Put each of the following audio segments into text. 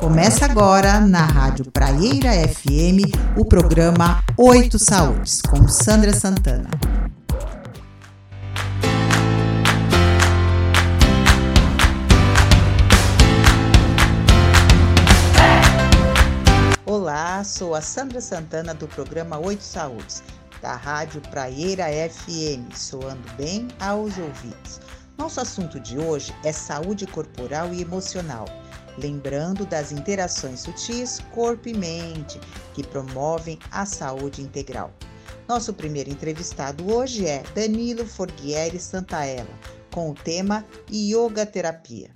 Começa agora na Rádio Praieira FM o programa Oito Saúdes com Sandra Santana. Olá, sou a Sandra Santana do programa Oito Saúdes, da Rádio Praieira FM, soando bem aos ouvidos. Nosso assunto de hoje é saúde corporal e emocional lembrando das interações sutis corpo e mente que promovem a saúde integral. Nosso primeiro entrevistado hoje é Danilo Forghieri Santaella, com o tema Yoga Terapia.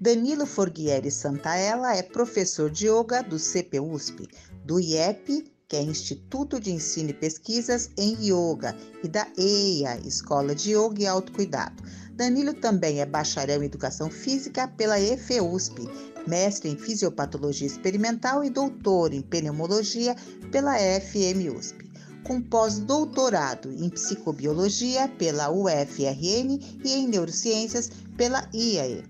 Danilo Forghieri Santaella é professor de yoga do CPUSP, do IEP, que é Instituto de Ensino e Pesquisas em Yoga, e da EIA, Escola de Yoga e Autocuidado. Danilo também é bacharel em Educação Física pela EFEUSP, mestre em Fisiopatologia Experimental e doutor em Pneumologia pela FMUSP, com pós-doutorado em Psicobiologia pela UFRN e em Neurociências pela IAE.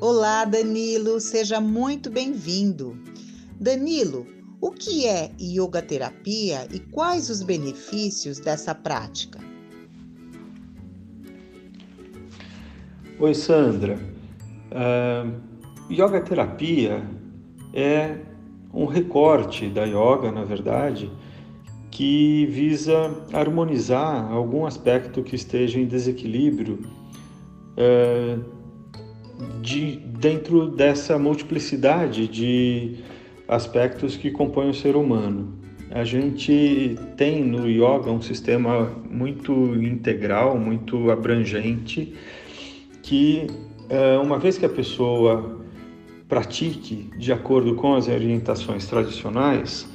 Olá, Danilo, seja muito bem-vindo. Danilo, o que é yoga terapia e quais os benefícios dessa prática? Oi, Sandra. Uh, yoga terapia é um recorte da yoga, na verdade, que visa harmonizar algum aspecto que esteja em desequilíbrio uh, de, dentro dessa multiplicidade de aspectos que compõem o ser humano. A gente tem no yoga um sistema muito integral, muito abrangente que é, uma vez que a pessoa pratique de acordo com as orientações tradicionais,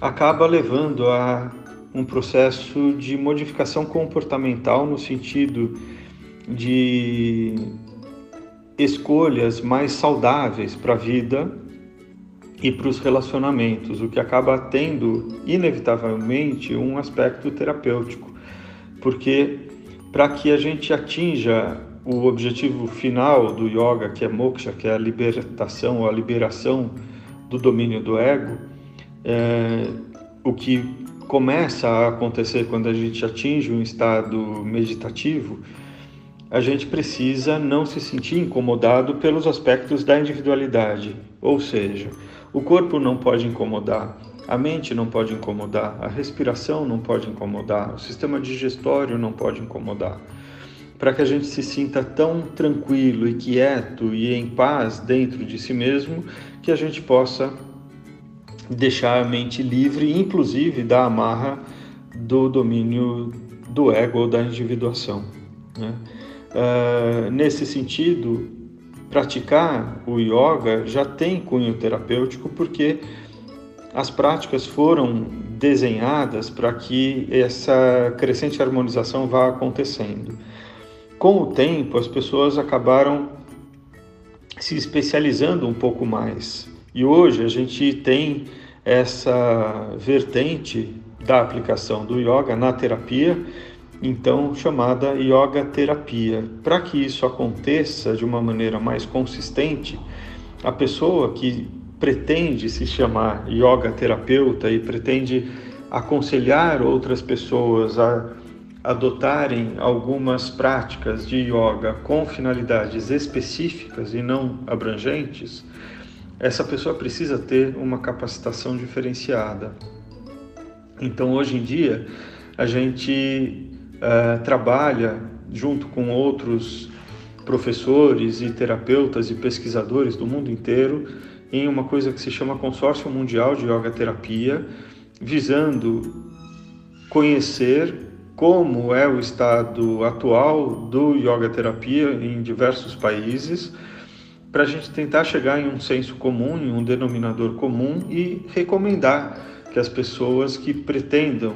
acaba levando a um processo de modificação comportamental no sentido de escolhas mais saudáveis para a vida e para os relacionamentos, o que acaba tendo inevitavelmente um aspecto terapêutico, porque para que a gente atinja o objetivo final do yoga, que é moksha, que é a libertação a liberação do domínio do ego, é, o que começa a acontecer quando a gente atinge um estado meditativo, a gente precisa não se sentir incomodado pelos aspectos da individualidade, ou seja, o corpo não pode incomodar, a mente não pode incomodar, a respiração não pode incomodar, o sistema digestório não pode incomodar para que a gente se sinta tão tranquilo e quieto e em paz dentro de si mesmo que a gente possa deixar a mente livre, inclusive da amarra do domínio do ego ou da individuação. Né? Uh, nesse sentido, praticar o yoga já tem cunho terapêutico porque as práticas foram desenhadas para que essa crescente harmonização vá acontecendo com o tempo, as pessoas acabaram se especializando um pouco mais. E hoje a gente tem essa vertente da aplicação do yoga na terapia, então chamada yoga terapia. Para que isso aconteça de uma maneira mais consistente, a pessoa que pretende se chamar yoga terapeuta e pretende aconselhar outras pessoas a adotarem algumas práticas de yoga com finalidades específicas e não abrangentes, essa pessoa precisa ter uma capacitação diferenciada. Então, hoje em dia, a gente uh, trabalha junto com outros professores e terapeutas e pesquisadores do mundo inteiro em uma coisa que se chama Consórcio Mundial de Yoga Terapia, visando conhecer como é o estado atual do yoga terapia em diversos países, para a gente tentar chegar em um senso comum, em um denominador comum e recomendar que as pessoas que pretendam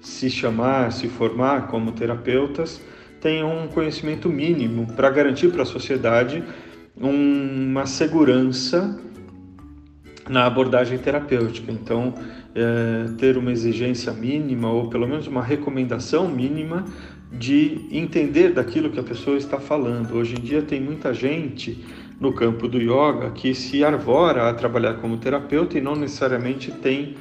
se chamar, se formar como terapeutas, tenham um conhecimento mínimo para garantir para a sociedade uma segurança na abordagem terapêutica. Então, é, ter uma exigência mínima ou pelo menos uma recomendação mínima de entender daquilo que a pessoa está falando. Hoje em dia tem muita gente no campo do yoga que se arvora a trabalhar como terapeuta e não necessariamente tem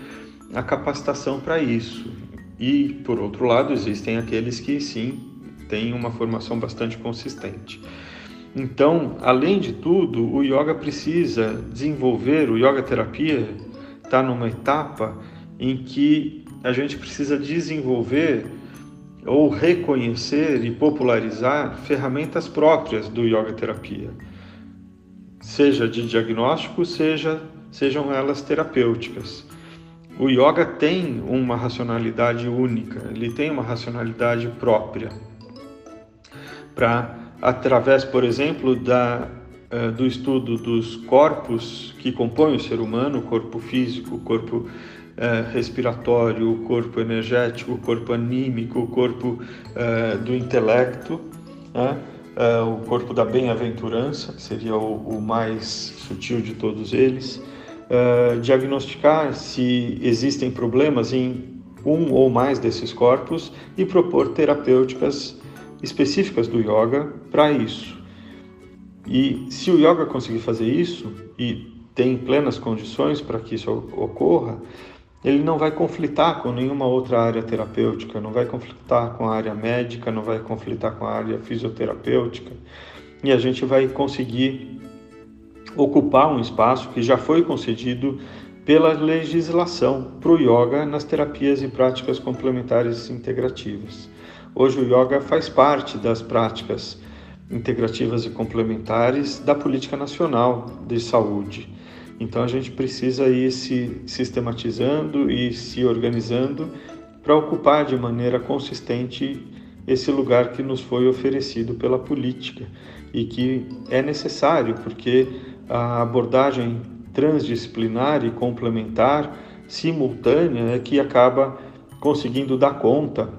a capacitação para isso. E, por outro lado, existem aqueles que sim têm uma formação bastante consistente. Então, além de tudo, o yoga precisa desenvolver, o yoga terapia está numa etapa em que a gente precisa desenvolver ou reconhecer e popularizar ferramentas próprias do yoga terapia, seja de diagnóstico, seja sejam elas terapêuticas. O yoga tem uma racionalidade única, ele tem uma racionalidade própria para através, por exemplo, da, uh, do estudo dos corpos que compõem o ser humano, o corpo físico, o corpo uh, respiratório, o corpo energético, o corpo anímico, o corpo uh, do intelecto, né? o corpo da bem-aventurança, que seria o, o, mais sutil de todos eles, diagnosticar se existem problemas em um ou mais desses corpos e propor terapêuticas específicas do yoga para isso. E se o yoga conseguir fazer isso e tem plenas condições para que isso ocorra, ele não vai conflitar com nenhuma outra área terapêutica, não vai conflitar com a área médica, não vai conflitar com a área fisioterapêutica, e a gente vai conseguir ocupar um espaço que já foi concedido pela legislação para o yoga nas terapias e práticas complementares integrativas. Hoje o yoga faz parte das práticas integrativas e complementares da política nacional de saúde. Então a gente precisa ir se sistematizando e se organizando para ocupar de maneira consistente esse lugar que nos foi oferecido pela política e que é necessário porque a abordagem transdisciplinar e complementar simultânea é que acaba conseguindo dar conta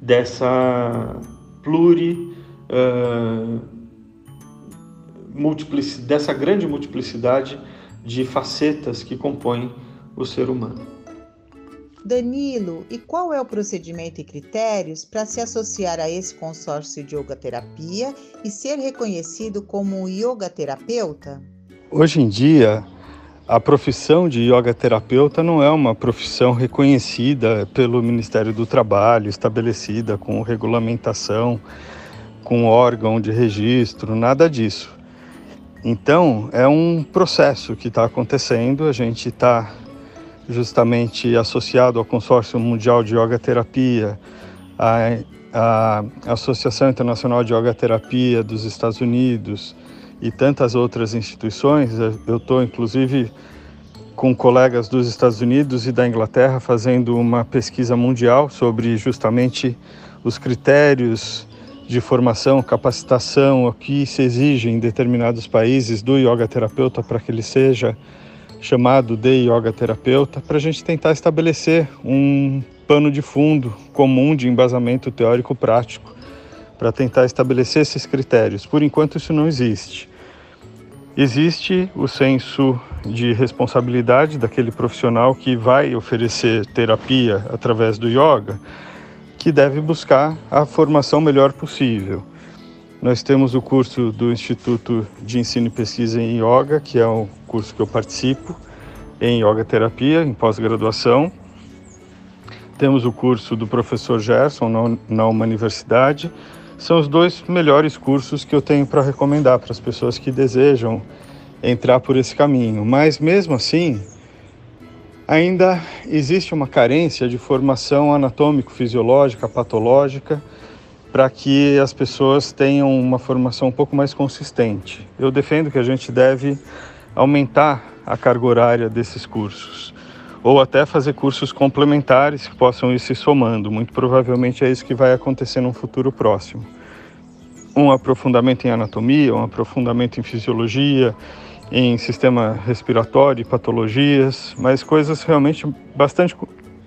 dessa pluri uh, dessa grande multiplicidade de facetas que compõem o ser humano. Danilo, e qual é o procedimento e critérios para se associar a esse consórcio de yoga terapia e ser reconhecido como yoga terapeuta? Hoje em dia, a profissão de yoga terapeuta não é uma profissão reconhecida pelo Ministério do Trabalho, estabelecida com regulamentação, com órgão de registro, nada disso. Então, é um processo que está acontecendo, a gente está justamente associado ao Consórcio Mundial de Yoga Terapia, a Associação Internacional de Yoga Terapia dos Estados Unidos, e tantas outras instituições. Eu estou, inclusive, com colegas dos Estados Unidos e da Inglaterra fazendo uma pesquisa mundial sobre justamente os critérios de formação, capacitação, o que se exige em determinados países do yoga terapeuta para que ele seja chamado de yoga terapeuta, para a gente tentar estabelecer um pano de fundo comum de embasamento teórico prático para tentar estabelecer esses critérios. Por enquanto, isso não existe. Existe o senso de responsabilidade daquele profissional que vai oferecer terapia através do yoga, que deve buscar a formação melhor possível. Nós temos o curso do Instituto de Ensino e Pesquisa em Yoga, que é o curso que eu participo, em Yoga Terapia, em pós-graduação. Temos o curso do professor Gerson na, na uma universidade são os dois melhores cursos que eu tenho para recomendar para as pessoas que desejam entrar por esse caminho. Mas mesmo assim, ainda existe uma carência de formação anatômico-fisiológica, patológica, para que as pessoas tenham uma formação um pouco mais consistente. Eu defendo que a gente deve aumentar a carga horária desses cursos ou até fazer cursos complementares que possam ir se somando. Muito provavelmente é isso que vai acontecer no futuro próximo. Um aprofundamento em anatomia, um aprofundamento em fisiologia, em sistema respiratório patologias, mas coisas realmente bastante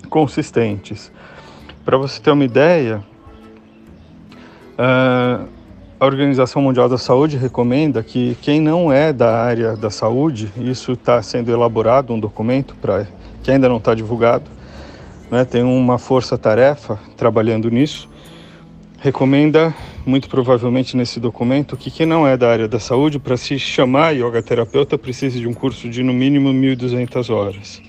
consistentes. Para você ter uma ideia, a Organização Mundial da Saúde recomenda que quem não é da área da saúde, isso está sendo elaborado um documento para que ainda não está divulgado. Né? Tem uma força-tarefa trabalhando nisso, recomenda, muito provavelmente nesse documento, que quem não é da área da saúde, para se chamar yoga terapeuta, precisa de um curso de no mínimo 1.200 horas.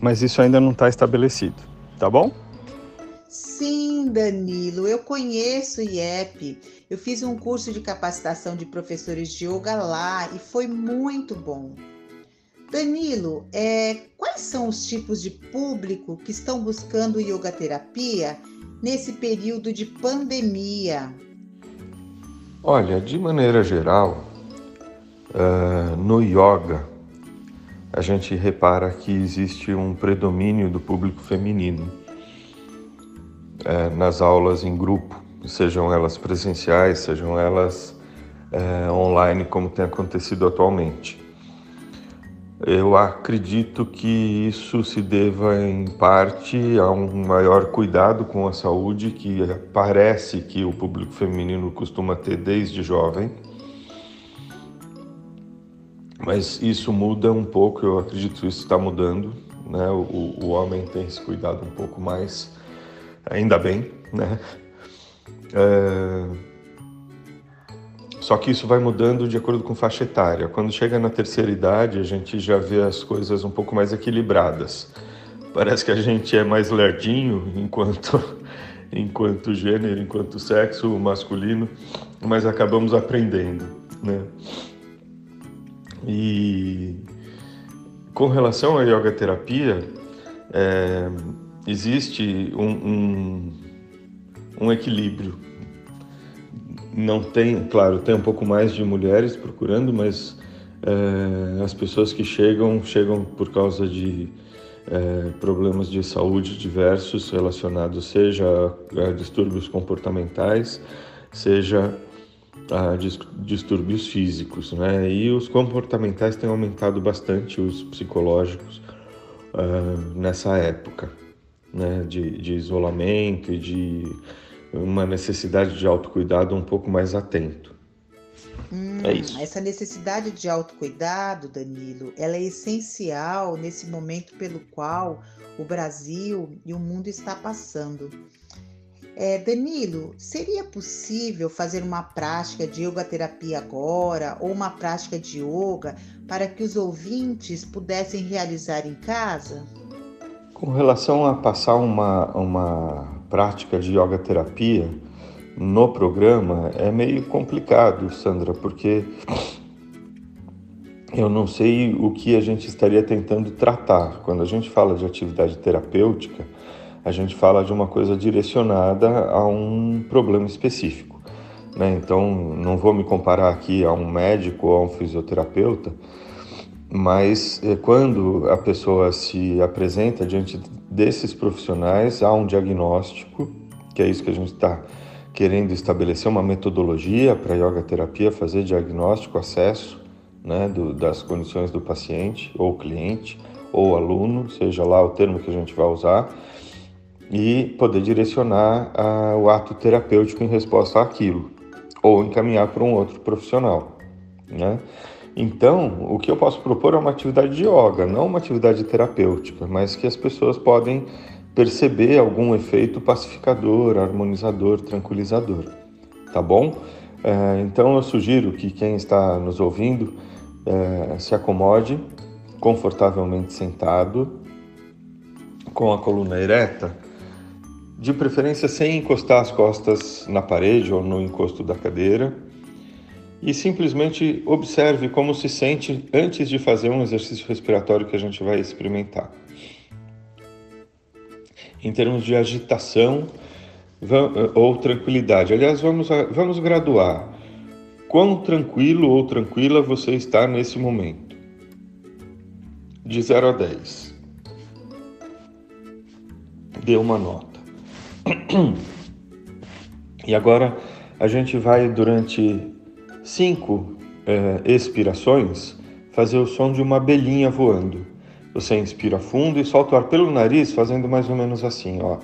Mas isso ainda não está estabelecido, tá bom? Sim, Danilo, eu conheço o IEP. Eu fiz um curso de capacitação de professores de yoga lá e foi muito bom. Danilo, é, quais são os tipos de público que estão buscando yoga terapia nesse período de pandemia? Olha, de maneira geral, uh, no yoga, a gente repara que existe um predomínio do público feminino uh, nas aulas em grupo, sejam elas presenciais, sejam elas uh, online, como tem acontecido atualmente. Eu acredito que isso se deva em parte a um maior cuidado com a saúde que parece que o público feminino costuma ter desde jovem. Mas isso muda um pouco, eu acredito que isso está mudando. Né? O, o homem tem se cuidado um pouco mais, ainda bem. Né? É só que isso vai mudando de acordo com faixa etária. Quando chega na terceira idade, a gente já vê as coisas um pouco mais equilibradas. Parece que a gente é mais lerdinho enquanto, enquanto gênero, enquanto sexo masculino, mas acabamos aprendendo, né? E com relação à yoga terapia, é, existe um, um, um equilíbrio não tem, claro, tem um pouco mais de mulheres procurando, mas é, as pessoas que chegam, chegam por causa de é, problemas de saúde diversos relacionados, seja a distúrbios comportamentais, seja a distúrbios físicos, né? E os comportamentais têm aumentado bastante, os psicológicos, uh, nessa época, né? De, de isolamento e de uma necessidade de autocuidado um pouco mais atento. Hum, é isso. Essa necessidade de autocuidado, Danilo, ela é essencial nesse momento pelo qual o Brasil e o mundo está passando. É, Danilo, seria possível fazer uma prática de yoga terapia agora ou uma prática de yoga para que os ouvintes pudessem realizar em casa? Com relação a passar uma, uma prática de yoga terapia no programa é meio complicado, Sandra, porque eu não sei o que a gente estaria tentando tratar. Quando a gente fala de atividade terapêutica, a gente fala de uma coisa direcionada a um problema específico. Né? Então, não vou me comparar aqui a um médico ou a um fisioterapeuta, mas eh, quando a pessoa se apresenta diante desses profissionais, há um diagnóstico, que é isso que a gente está querendo estabelecer, uma metodologia para a yoga terapia, fazer diagnóstico, acesso né, do, das condições do paciente ou cliente ou aluno, seja lá o termo que a gente vai usar, e poder direcionar a, o ato terapêutico em resposta àquilo, ou encaminhar para um outro profissional. Né? Então, o que eu posso propor é uma atividade de yoga, não uma atividade terapêutica, mas que as pessoas podem perceber algum efeito pacificador, harmonizador, tranquilizador. Tá bom? É, então, eu sugiro que quem está nos ouvindo é, se acomode confortavelmente sentado, com a coluna ereta, de preferência sem encostar as costas na parede ou no encosto da cadeira e simplesmente observe como se sente antes de fazer um exercício respiratório que a gente vai experimentar. Em termos de agitação ou tranquilidade, aliás, vamos, vamos graduar. Quão tranquilo ou tranquila você está nesse momento? De 0 a 10. Dê uma nota. E agora a gente vai durante cinco é, expirações, fazer o som de uma abelhinha voando. Você inspira fundo e solta o ar pelo nariz, fazendo mais ou menos assim, ó.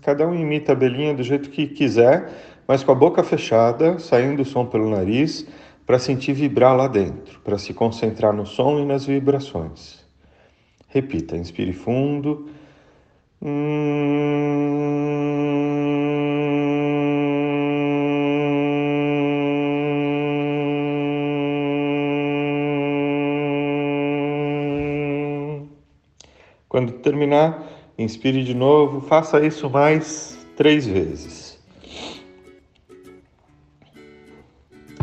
Cada um imita a abelhinha do jeito que quiser, mas com a boca fechada, saindo o som pelo nariz, para sentir vibrar lá dentro, para se concentrar no som e nas vibrações. Repita, inspire fundo. Quando terminar, inspire de novo, faça isso mais três vezes.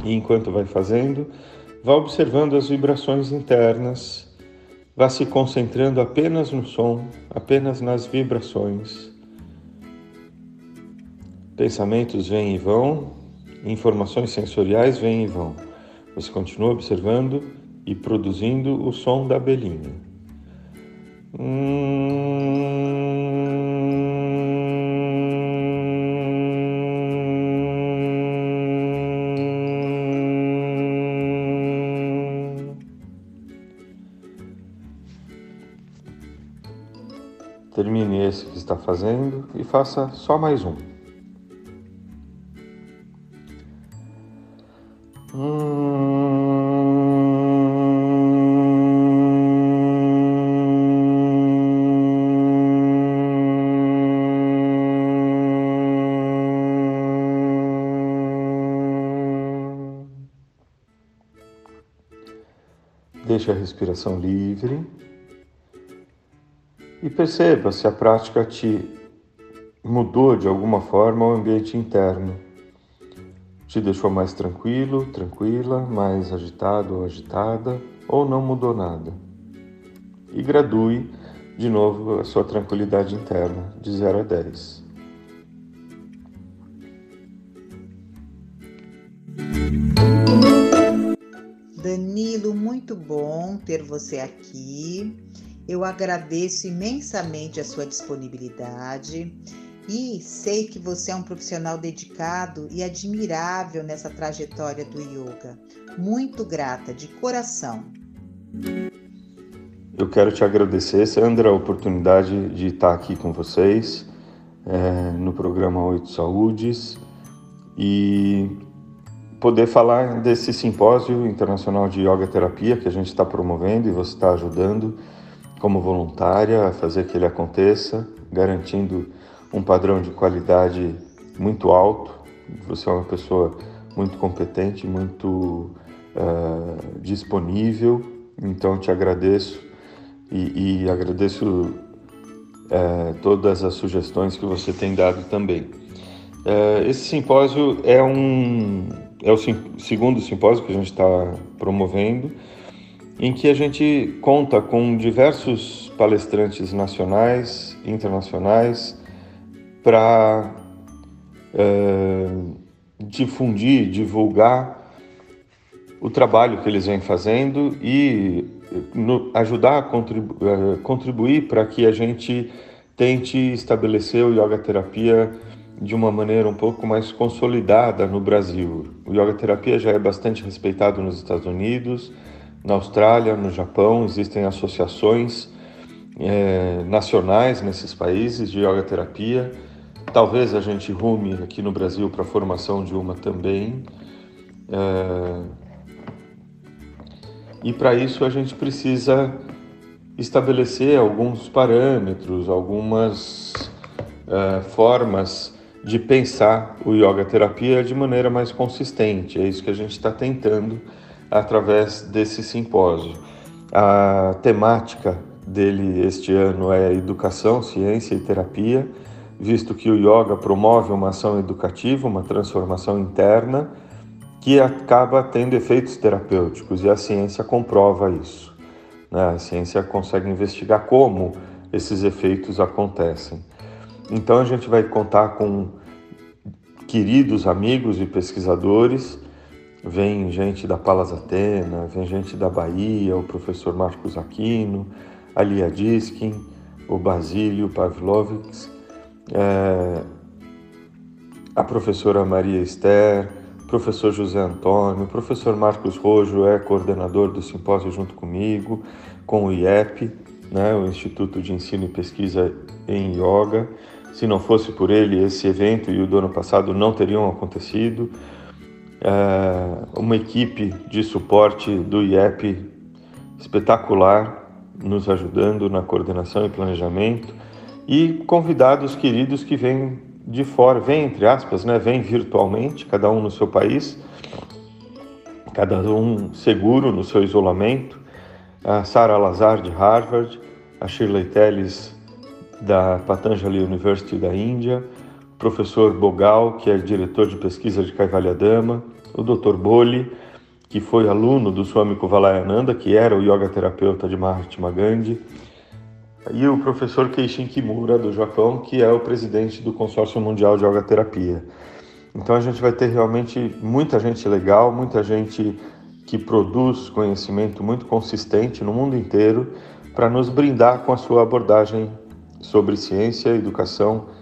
E enquanto vai fazendo, vá observando as vibrações internas, vá se concentrando apenas no som, apenas nas vibrações. Pensamentos vêm e vão, informações sensoriais vêm e vão. Você continua observando e produzindo o som da abelhinha. Termine esse que está fazendo e faça só mais um. Deixe a respiração livre e perceba se a prática te mudou de alguma forma o ambiente interno. Te deixou mais tranquilo, tranquila, mais agitado ou agitada, ou não mudou nada. E gradue de novo a sua tranquilidade interna, de 0 a 10. Danilo, muito bom ter você aqui. Eu agradeço imensamente a sua disponibilidade e sei que você é um profissional dedicado e admirável nessa trajetória do yoga. Muito grata, de coração. Eu quero te agradecer, Sandra, a oportunidade de estar aqui com vocês é, no programa Oito Saúdes e poder falar desse simpósio internacional de yoga terapia que a gente está promovendo e você está ajudando como voluntária a fazer que ele aconteça, garantindo um padrão de qualidade muito alto. Você é uma pessoa muito competente, muito uh, disponível, então te agradeço e, e agradeço uh, todas as sugestões que você tem dado também. Uh, esse simpósio é um é o segundo simpósio que a gente está promovendo, em que a gente conta com diversos palestrantes nacionais internacionais para é, difundir, divulgar o trabalho que eles vêm fazendo e no, ajudar a contribu é, contribuir para que a gente tente estabelecer o yoga terapia de uma maneira um pouco mais consolidada no Brasil. O yoga terapia já é bastante respeitado nos Estados Unidos, na Austrália, no Japão, existem associações é, nacionais nesses países de yoga terapia. Talvez a gente rume aqui no Brasil para a formação de uma também. É, e para isso a gente precisa estabelecer alguns parâmetros, algumas é, formas de pensar o yoga terapia de maneira mais consistente. É isso que a gente está tentando através desse simpósio. A temática dele este ano é educação, ciência e terapia, visto que o yoga promove uma ação educativa, uma transformação interna que acaba tendo efeitos terapêuticos e a ciência comprova isso. Né? A ciência consegue investigar como esses efeitos acontecem. Então a gente vai contar com queridos amigos e pesquisadores. Vem gente da Palas Atena, vem gente da Bahia, o professor Marcos Aquino, a Lia Diskin, o Basílio Pavlovics, é, a professora Maria Esther, professor José Antônio, professor Marcos Rojo é coordenador do simpósio junto comigo, com o IEP, né, o Instituto de Ensino e Pesquisa em Yoga. Se não fosse por ele, esse evento e o do ano passado não teriam acontecido. É, uma equipe de suporte do IEP espetacular, nos ajudando na coordenação e planejamento, e convidados queridos que vêm de fora, vêm entre aspas, né, vêm virtualmente, cada um no seu país, cada um seguro no seu isolamento. A Sara Lazar de Harvard, a Shirley Telles da Patanjali University da Índia, professor Bogal, que é diretor de pesquisa de Kaivalyadama, o Dr. Boli, que foi aluno do Swami Kuvalayananda, que era o yoga terapeuta de Mahatma Gandhi, e o professor Keishin Kimura, do Japão, que é o presidente do Consórcio Mundial de Yoga Terapia. Então a gente vai ter realmente muita gente legal, muita gente que produz conhecimento muito consistente no mundo inteiro para nos brindar com a sua abordagem sobre ciência, educação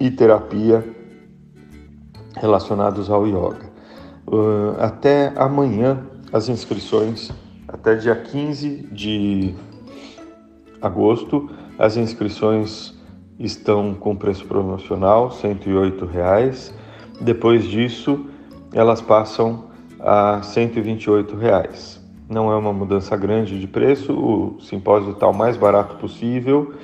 e terapia relacionados ao yoga. Uh, até amanhã as inscrições, até dia 15 de agosto, as inscrições estão com preço promocional, 108 reais. Depois disso, elas passam a 128 reais. Não é uma mudança grande de preço, o simpósio está o mais barato possível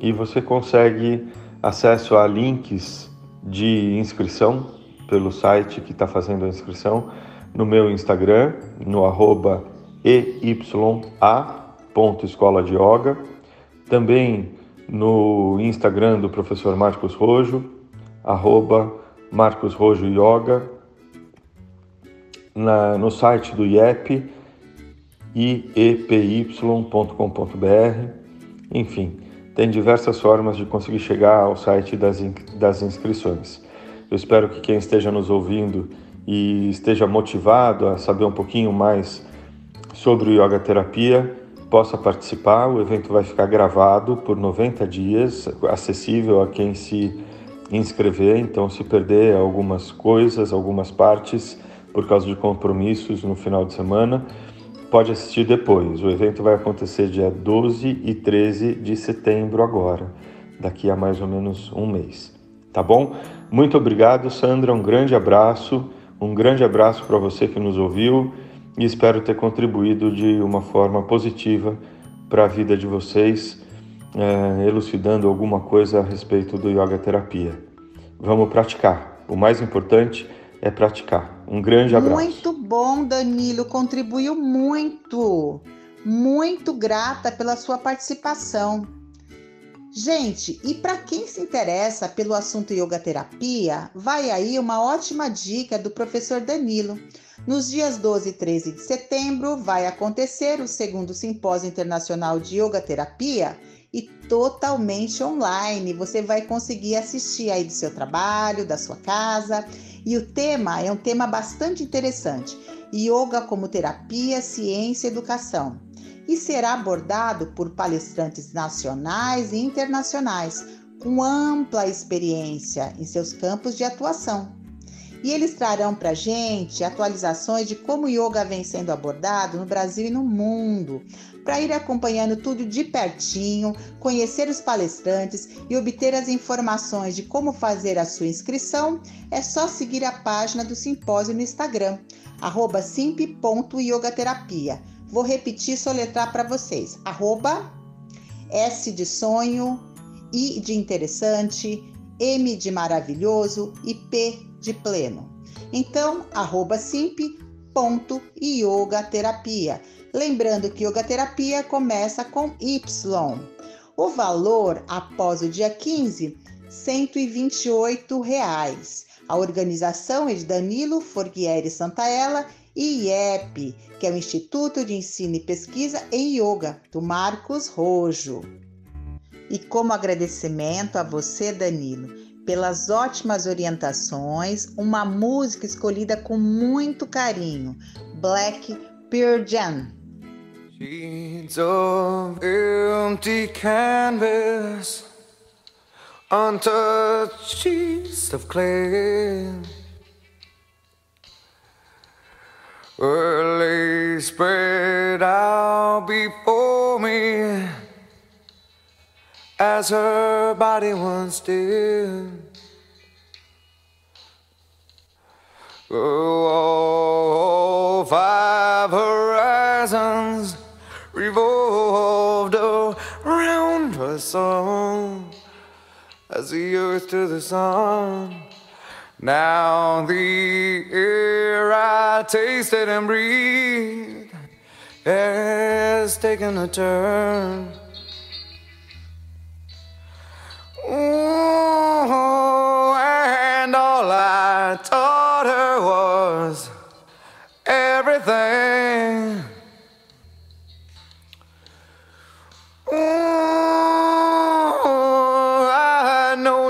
e você consegue acesso a links de inscrição pelo site que está fazendo a inscrição no meu Instagram, no arroba eya.escola de yoga, também no Instagram do professor Marcos Rojo, arroba Marcos Rojo Yoga, na, no site do IEP, iepy.com.br, enfim, tem diversas formas de conseguir chegar ao site das, das inscrições. Eu espero que quem esteja nos ouvindo e esteja motivado a saber um pouquinho mais sobre yoga terapia possa participar. O evento vai ficar gravado por 90 dias, acessível a quem se inscrever. Então, se perder algumas coisas, algumas partes por causa de compromissos no final de semana, pode assistir depois. O evento vai acontecer dia 12 e 13 de setembro agora, daqui a mais ou menos um mês. Tá bom? Muito obrigado, Sandra. Um grande abraço. Um grande abraço para você que nos ouviu e espero ter contribuído de uma forma positiva para a vida de vocês, é, elucidando alguma coisa a respeito do yoga terapia. Vamos praticar. O mais importante é praticar. Um grande abraço. Muito bom, Danilo. Contribuiu muito. Muito grata pela sua participação. Gente, e para quem se interessa pelo assunto yoga terapia, vai aí uma ótima dica do professor Danilo. Nos dias 12 e 13 de setembro vai acontecer o segundo Simpósio Internacional de Yoga Terapia e totalmente online. Você vai conseguir assistir aí do seu trabalho, da sua casa. E o tema é um tema bastante interessante: Yoga como terapia, ciência e educação. E será abordado por palestrantes nacionais e internacionais com ampla experiência em seus campos de atuação. E eles trarão para gente atualizações de como o yoga vem sendo abordado no Brasil e no mundo, para ir acompanhando tudo de pertinho, conhecer os palestrantes e obter as informações de como fazer a sua inscrição, é só seguir a página do simpósio no Instagram, simp.yogaterapia Vou repetir, soletrar para vocês. Arroba S de sonho, I de interessante, M de maravilhoso e P de pleno. Então, arroba simp.yogaterapia. Lembrando que yoga terapia começa com Y. O valor após o dia 15, 128 reais. A organização é de Danilo Forghieri Santaella e IEP, que é o Instituto de Ensino e Pesquisa em Yoga, do Marcos Rojo. E como agradecimento a você, Danilo, pelas ótimas orientações, uma música escolhida com muito carinho, Black Pearl Jam. Sheets of empty canvas, untouched sheets of clay. Early spread out before me as her body once did. Oh, five horizons revolved around her song as the earth to the sun. Now the air I tasted and breathed has taken a turn. Oh, and all I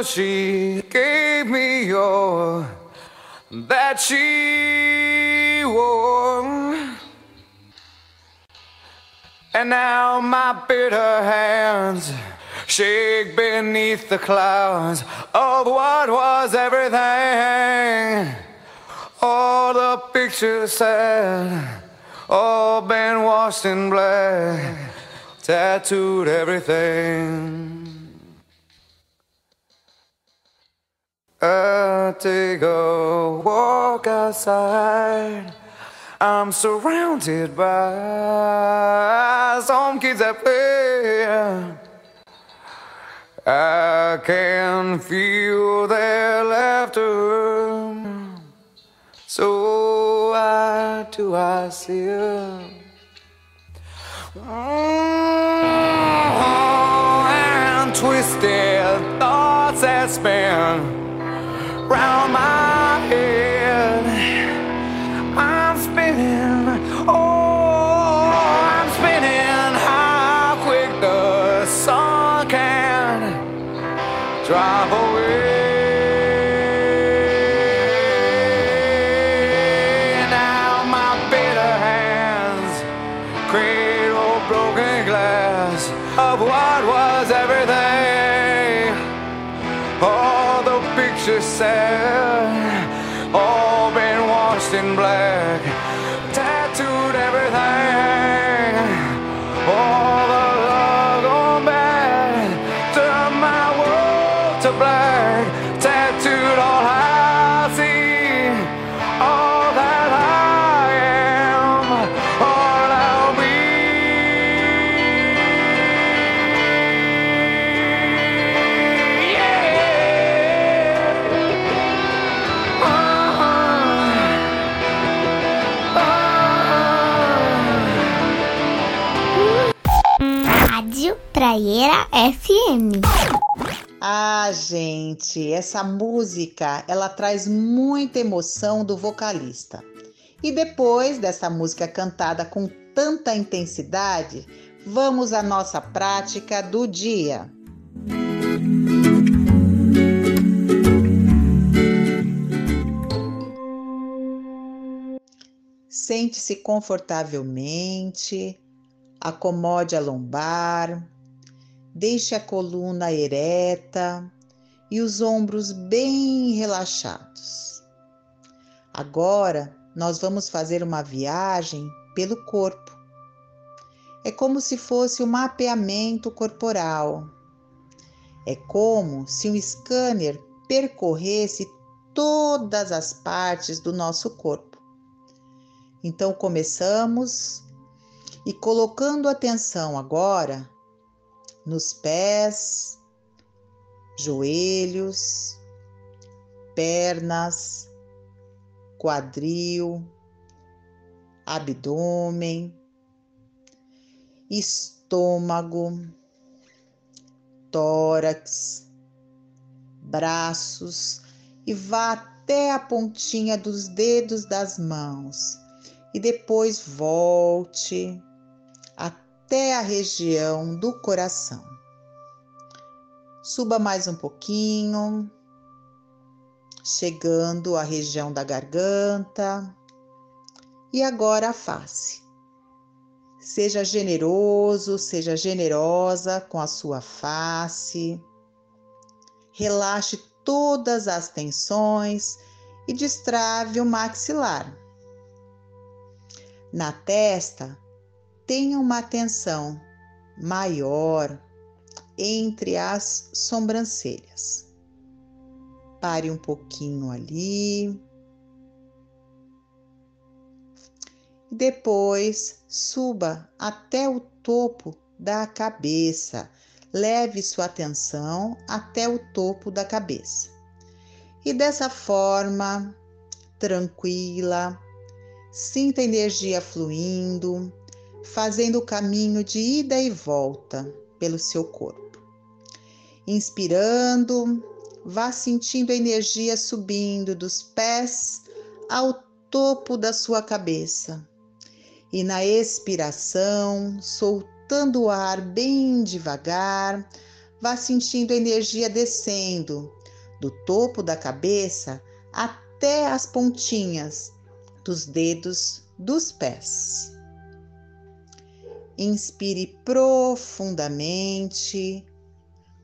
she gave me all that she wore. And now my bitter hands shake beneath the clouds of what was everything. All the pictures sad, all been washed in black, tattooed everything. I take a walk outside. I'm surrounded by some kids that play. I can feel their laughter. So I do I see her. Mm-hmm. And twisted thoughts that spin Round my Praieira FM. Ah, gente, essa música, ela traz muita emoção do vocalista. E depois dessa música cantada com tanta intensidade, vamos à nossa prática do dia. Sente-se confortavelmente, acomode a lombar, deixe a coluna ereta e os ombros bem relaxados. Agora nós vamos fazer uma viagem pelo corpo. É como se fosse um mapeamento corporal. É como se um scanner percorresse todas as partes do nosso corpo. Então começamos e colocando atenção agora nos pés, joelhos, pernas, quadril, abdômen, estômago, tórax, braços e vá até a pontinha dos dedos das mãos. E depois volte até a região do coração. Suba mais um pouquinho, chegando à região da garganta e agora a face. Seja generoso, seja generosa com a sua face. Relaxe todas as tensões e destrave o maxilar. Na testa, tenha uma tensão maior entre as sobrancelhas. Pare um pouquinho ali. Depois, suba até o topo da cabeça. Leve sua atenção até o topo da cabeça. E dessa forma, tranquila, sinta a energia fluindo, fazendo o caminho de ida e volta pelo seu corpo. Inspirando, vá sentindo a energia subindo dos pés ao topo da sua cabeça. E na expiração, soltando o ar bem devagar, vá sentindo a energia descendo do topo da cabeça até as pontinhas dos dedos dos pés. Inspire profundamente.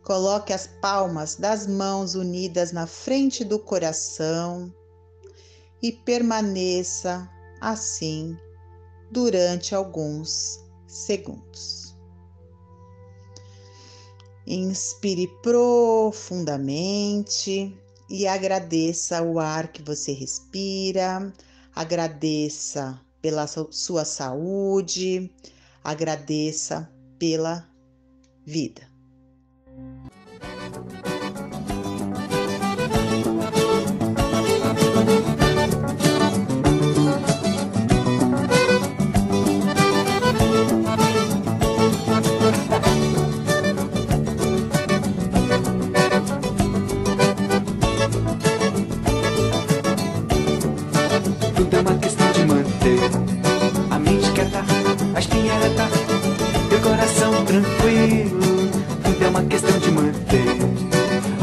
Coloque as palmas das mãos unidas na frente do coração e permaneça assim durante alguns segundos. Inspire profundamente e agradeça o ar que você respira, agradeça pela sua saúde, agradeça pela vida. A espinha reta e o coração tranquilo. Tudo é uma questão de manter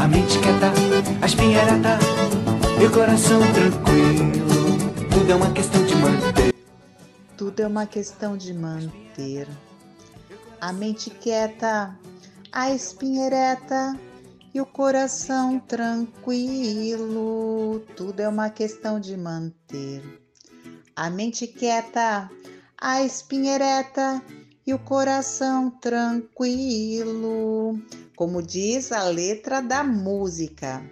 a mente quieta, a espinha reta e o coração tranquilo. Tudo é uma questão de manter. Tudo é uma questão de manter a mente quieta, a espinha ereta e o coração tranquilo. Tudo é uma questão de manter a mente quieta, a espinha ereta e o coração tranquilo, como diz a letra da música.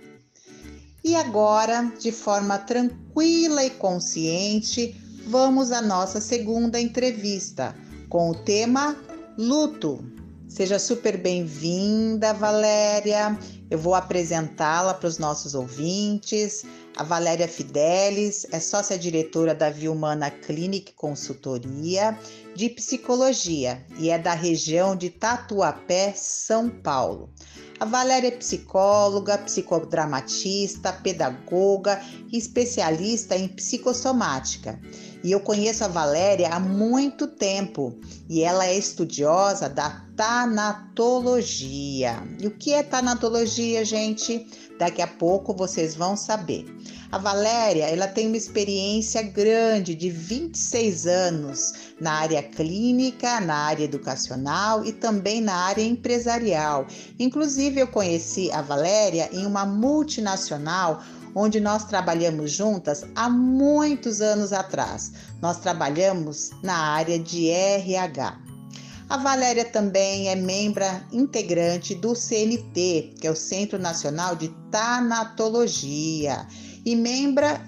E agora, de forma tranquila e consciente, vamos à nossa segunda entrevista com o tema luto. Seja super bem-vinda, Valéria. Eu vou apresentá-la para os nossos ouvintes. A Valéria Fidelis é sócia-diretora da Vilmana Clinic Consultoria de Psicologia e é da região de Tatuapé, São Paulo. A Valéria é psicóloga, psicodramatista, pedagoga e especialista em psicossomática. E eu conheço a Valéria há muito tempo e ela é estudiosa da tanatologia. E o que é tanatologia, gente? Daqui a pouco vocês vão saber. A Valéria, ela tem uma experiência grande de 26 anos na área clínica, na área educacional e também na área empresarial. Inclusive, eu conheci a Valéria em uma multinacional onde nós trabalhamos juntas há muitos anos atrás. Nós trabalhamos na área de RH. A Valéria também é membra integrante do CNT, que é o Centro Nacional de Tanatologia, e membra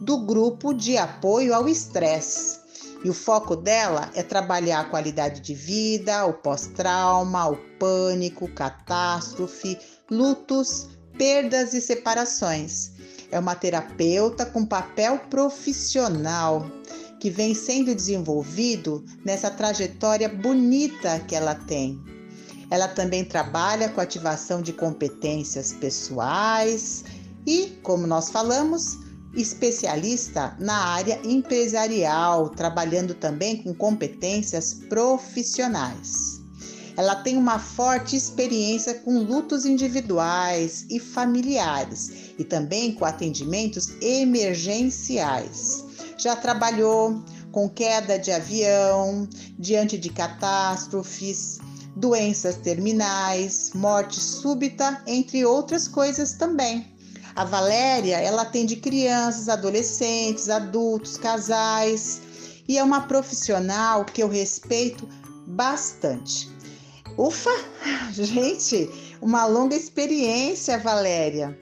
do grupo de apoio ao estresse. E o foco dela é trabalhar a qualidade de vida, o pós-trauma, o pânico, catástrofe, lutos, perdas e separações. É uma terapeuta com papel profissional que vem sendo desenvolvido nessa trajetória bonita que ela tem. Ela também trabalha com ativação de competências pessoais e, como nós falamos, especialista na área empresarial, trabalhando também com competências profissionais. Ela tem uma forte experiência com lutos individuais e familiares e também com atendimentos emergenciais já trabalhou com queda de avião, diante de catástrofes, doenças terminais, morte súbita, entre outras coisas também. A Valéria, ela atende crianças, adolescentes, adultos, casais e é uma profissional que eu respeito bastante. Ufa, gente, uma longa experiência, Valéria.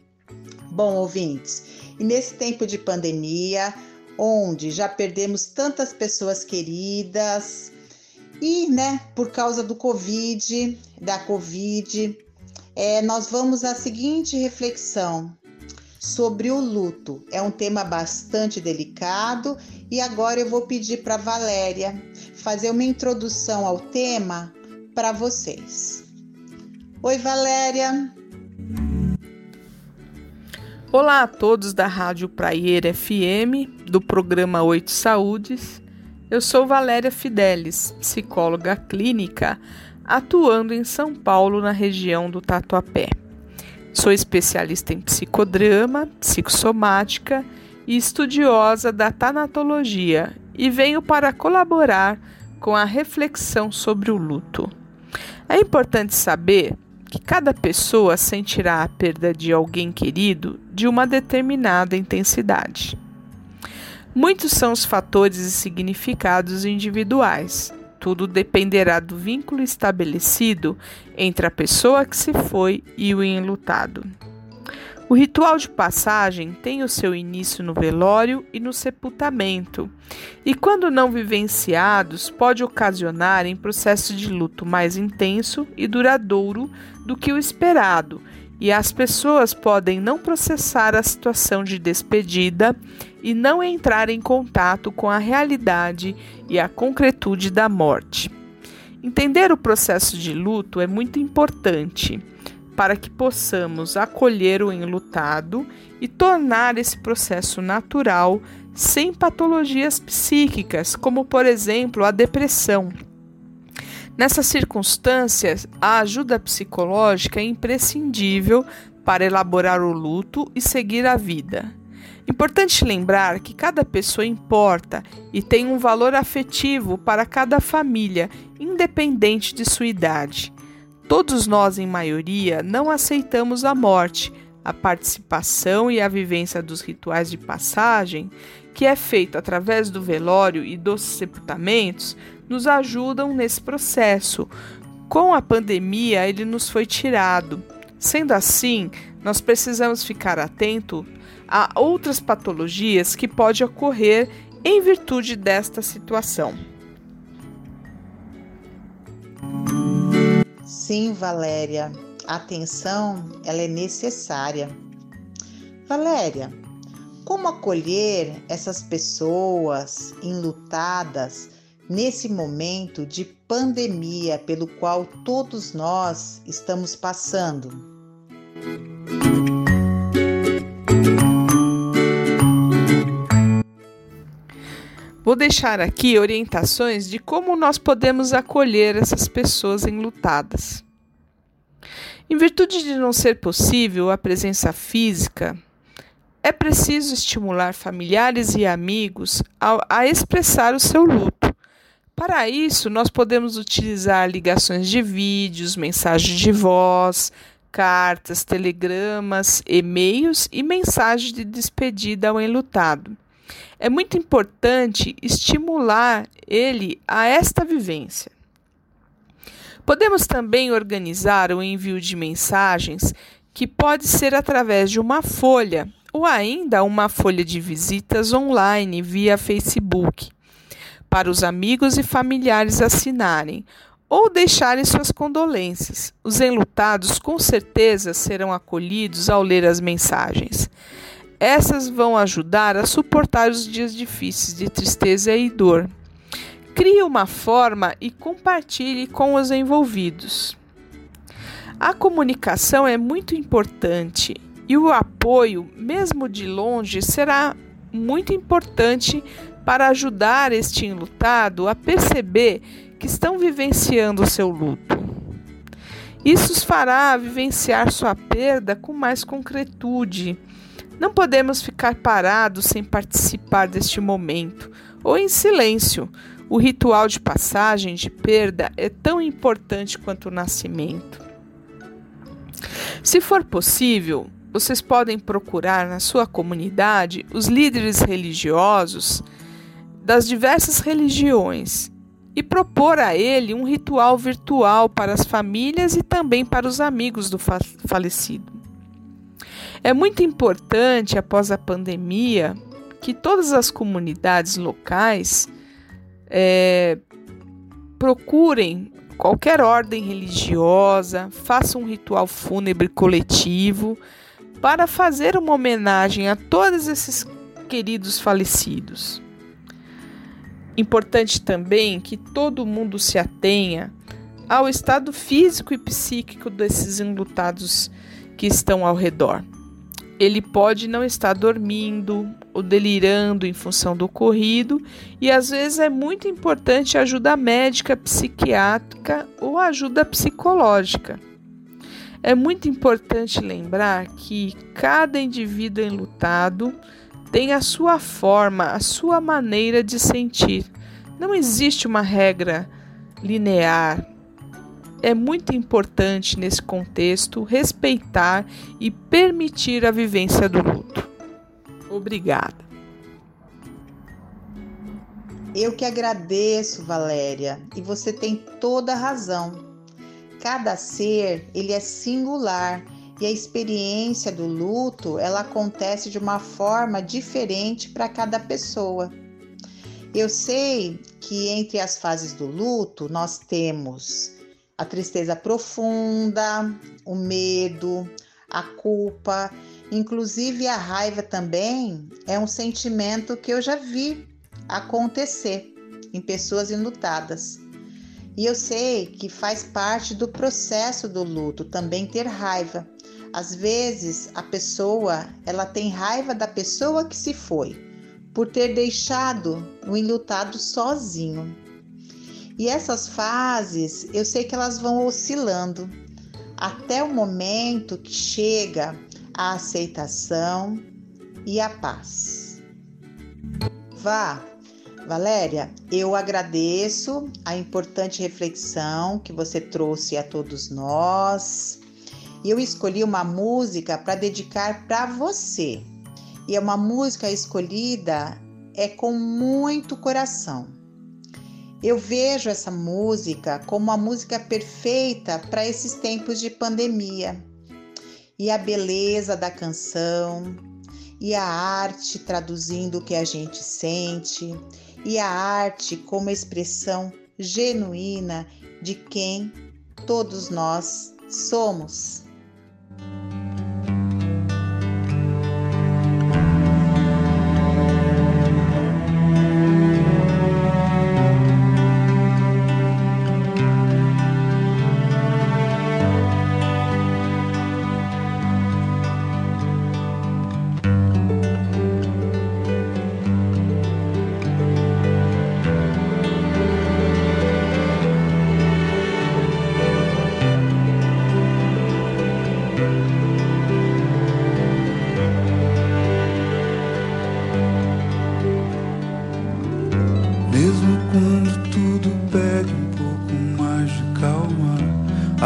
Bom, ouvintes, e nesse tempo de pandemia, onde já perdemos tantas pessoas queridas e, né, por causa do Covid, da Covid, é, nós vamos à seguinte reflexão sobre o luto. É um tema bastante delicado e agora eu vou pedir para Valéria fazer uma introdução ao tema para vocês. Oi, Valéria. Olá a todos da Rádio Praieira FM, do programa Oito Saúdes. Eu sou Valéria Fidelis, psicóloga clínica, atuando em São Paulo, na região do Tatuapé. Sou especialista em psicodrama, psicossomática e estudiosa da tanatologia e venho para colaborar com a reflexão sobre o luto. É importante saber que cada pessoa sentirá a perda de alguém querido de uma determinada intensidade. Muitos são os fatores e significados individuais. Tudo dependerá do vínculo estabelecido entre a pessoa que se foi e o enlutado. O ritual de passagem tem o seu início no velório e no sepultamento, e quando não vivenciados, pode ocasionar em processo de luto mais intenso e duradouro do que o esperado, e as pessoas podem não processar a situação de despedida e não entrar em contato com a realidade e a concretude da morte. Entender o processo de luto é muito importante para que possamos acolher o enlutado e tornar esse processo natural sem patologias psíquicas, como por exemplo a depressão. Nessas circunstâncias, a ajuda psicológica é imprescindível para elaborar o luto e seguir a vida. Importante lembrar que cada pessoa importa e tem um valor afetivo para cada família, independente de sua idade. Todos nós, em maioria, não aceitamos a morte, a participação e a vivência dos rituais de passagem, que é feito através do velório e dos sepultamentos, nos ajudam nesse processo. Com a pandemia, ele nos foi tirado. Sendo assim, nós precisamos ficar atento a outras patologias que pode ocorrer em virtude desta situação. Sim, Valéria, atenção, ela é necessária. Valéria, como acolher essas pessoas enlutadas nesse momento de pandemia pelo qual todos nós estamos passando? Vou deixar aqui orientações de como nós podemos acolher essas pessoas enlutadas. Em virtude de não ser possível a presença física, é preciso estimular familiares e amigos a, a expressar o seu luto. Para isso, nós podemos utilizar ligações de vídeos, mensagens de voz, cartas, telegramas, e-mails e mensagens de despedida ao enlutado é muito importante estimular ele a esta vivência. Podemos também organizar o envio de mensagens, que pode ser através de uma folha ou ainda uma folha de visitas online via Facebook, para os amigos e familiares assinarem ou deixarem suas condolências. Os enlutados com certeza serão acolhidos ao ler as mensagens. Essas vão ajudar a suportar os dias difíceis de tristeza e dor. Crie uma forma e compartilhe com os envolvidos. A comunicação é muito importante e o apoio, mesmo de longe, será muito importante para ajudar este enlutado a perceber que estão vivenciando o seu luto. Isso os fará vivenciar sua perda com mais concretude não podemos ficar parados sem participar deste momento ou em silêncio. O ritual de passagem de perda é tão importante quanto o nascimento. Se for possível, vocês podem procurar na sua comunidade os líderes religiosos das diversas religiões e propor a ele um ritual virtual para as famílias e também para os amigos do falecido. É muito importante, após a pandemia, que todas as comunidades locais é, procurem qualquer ordem religiosa, façam um ritual fúnebre coletivo para fazer uma homenagem a todos esses queridos falecidos. Importante também que todo mundo se atenha ao estado físico e psíquico desses enlutados que estão ao redor. Ele pode não estar dormindo ou delirando em função do ocorrido, e às vezes é muito importante ajuda médica, psiquiátrica ou ajuda psicológica. É muito importante lembrar que cada indivíduo enlutado tem a sua forma, a sua maneira de sentir. Não existe uma regra linear. É muito importante nesse contexto respeitar e permitir a vivência do luto. Obrigada. Eu que agradeço, Valéria, e você tem toda a razão. Cada ser, ele é singular e a experiência do luto, ela acontece de uma forma diferente para cada pessoa. Eu sei que entre as fases do luto nós temos a tristeza profunda, o medo, a culpa, inclusive a raiva também é um sentimento que eu já vi acontecer em pessoas enlutadas. E eu sei que faz parte do processo do luto também ter raiva. Às vezes a pessoa, ela tem raiva da pessoa que se foi, por ter deixado o enlutado sozinho. E essas fases, eu sei que elas vão oscilando até o momento que chega a aceitação e a paz. Vá Valéria, eu agradeço a importante reflexão que você trouxe a todos nós. Eu escolhi uma música para dedicar para você. E é uma música escolhida é com muito coração. Eu vejo essa música como a música perfeita para esses tempos de pandemia. E a beleza da canção, e a arte traduzindo o que a gente sente, e a arte como expressão genuína de quem todos nós somos.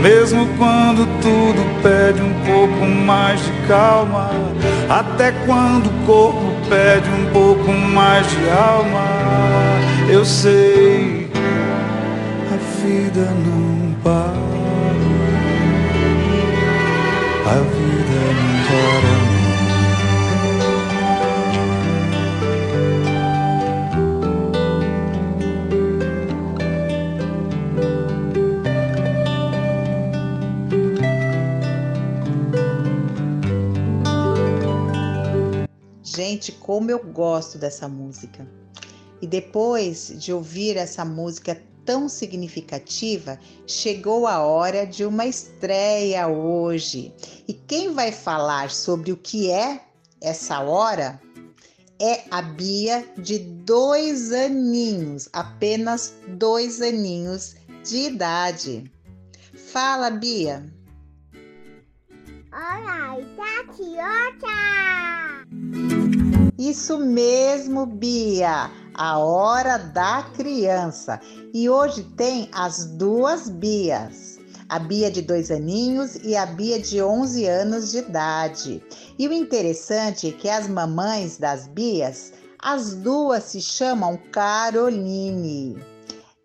Mesmo quando tudo pede um pouco mais de calma, até quando o corpo pede um pouco mais de alma. Eu sei, a vida não para. A vida não para. Gente, como eu gosto dessa música. E depois de ouvir essa música tão significativa, chegou a hora de uma estreia hoje. E quem vai falar sobre o que é essa hora é a Bia, de dois aninhos, apenas dois aninhos de idade. Fala, Bia. Olá, Itatiota! Isso mesmo, Bia, a hora da criança. E hoje tem as duas Bias. A Bia de dois aninhos e a Bia de 11 anos de idade. E o interessante é que as mamães das Bias, as duas se chamam Caroline.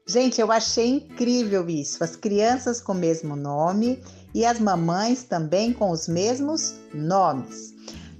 Gente, eu achei incrível isso. As crianças com o mesmo nome e as mamães também com os mesmos nomes.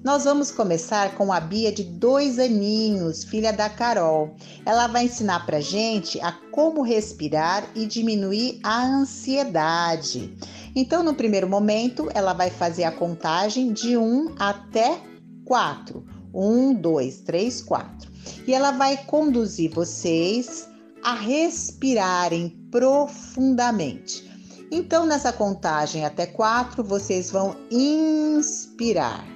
Nós vamos começar com a Bia de dois aninhos, filha da Carol. Ela vai ensinar pra gente a como respirar e diminuir a ansiedade. Então, no primeiro momento, ela vai fazer a contagem de 1 até 4. 1, 2, 3, 4. E ela vai conduzir vocês a respirarem profundamente. Então, nessa contagem até 4, vocês vão inspirar.